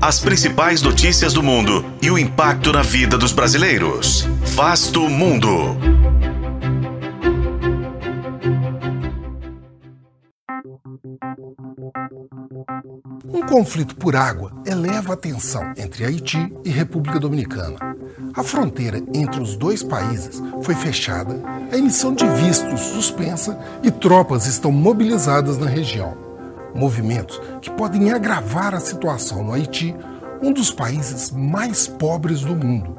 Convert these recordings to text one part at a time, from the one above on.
As principais notícias do mundo e o impacto na vida dos brasileiros. Vasto Mundo. Um conflito por água eleva a tensão entre Haiti e República Dominicana. A fronteira entre os dois países foi fechada, a emissão de vistos suspensa e tropas estão mobilizadas na região. Movimentos que podem agravar a situação no Haiti, um dos países mais pobres do mundo.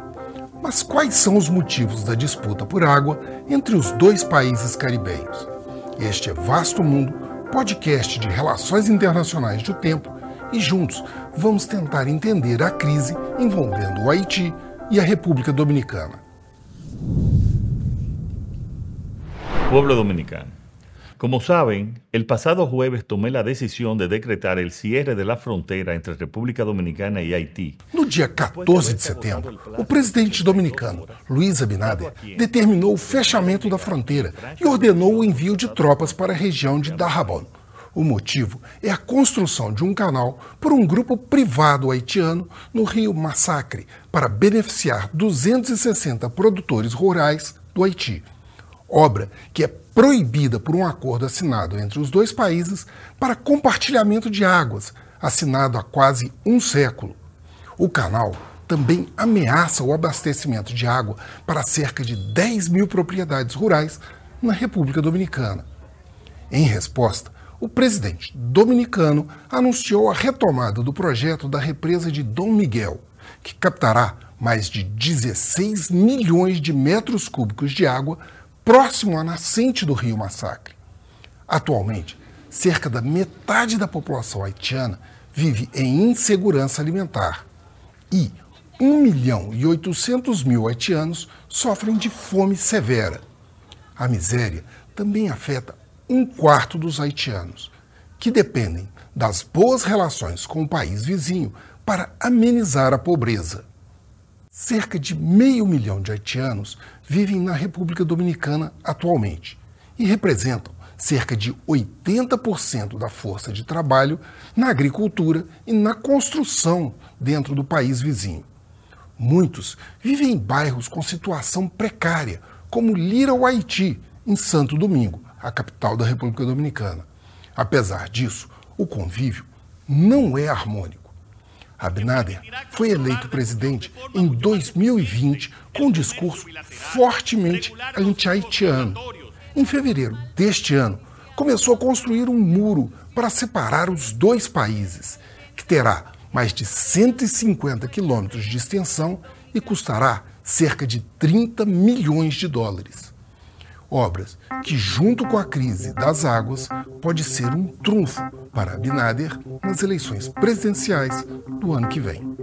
Mas quais são os motivos da disputa por água entre os dois países caribenhos? Este é Vasto Mundo, podcast de relações internacionais do tempo, e juntos vamos tentar entender a crise envolvendo o Haiti e a República Dominicana. Pueblo Dominicano. Como saben, el pasado jueves tomé la decisión de decretar el cierre de la frontera entre República Dominicana y Haití. No dia 14 de setembro, o presidente dominicano, Luiz Abinader, determinou o fechamento da fronteira e ordenou o envio de tropas para a região de Dajabon. O motivo é a construção de um canal por um grupo privado haitiano no rio Massacre para beneficiar 260 produtores rurais do Haiti. Obra que é proibida por um acordo assinado entre os dois países para compartilhamento de águas, assinado há quase um século. O canal também ameaça o abastecimento de água para cerca de 10 mil propriedades rurais na República Dominicana. Em resposta, o presidente dominicano anunciou a retomada do projeto da represa de Dom Miguel, que captará mais de 16 milhões de metros cúbicos de água próximo à nascente do rio Massacre. Atualmente, cerca da metade da população haitiana vive em insegurança alimentar e 1 milhão e 800 mil haitianos sofrem de fome severa. A miséria também afeta um quarto dos haitianos, que dependem das boas relações com o país vizinho para amenizar a pobreza. Cerca de meio milhão de haitianos vivem na República Dominicana atualmente e representam cerca de 80% da força de trabalho na agricultura e na construção dentro do país vizinho. Muitos vivem em bairros com situação precária, como Little Haiti, em Santo Domingo, a capital da República Dominicana. Apesar disso, o convívio não é harmônico. Abinader foi eleito presidente em 2020 com um discurso fortemente anti-haitiano. Em fevereiro deste ano, começou a construir um muro para separar os dois países, que terá mais de 150 quilômetros de extensão e custará cerca de 30 milhões de dólares. Obras que, junto com a crise das águas, pode ser um trunfo para Abinader nas eleições presidenciais do ano que vem.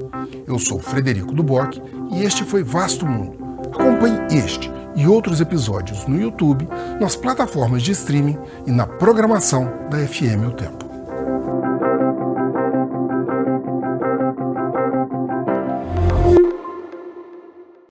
Eu sou Frederico Duboc e este foi Vasto Mundo. Acompanhe este e outros episódios no YouTube, nas plataformas de streaming e na programação da FM O Tempo.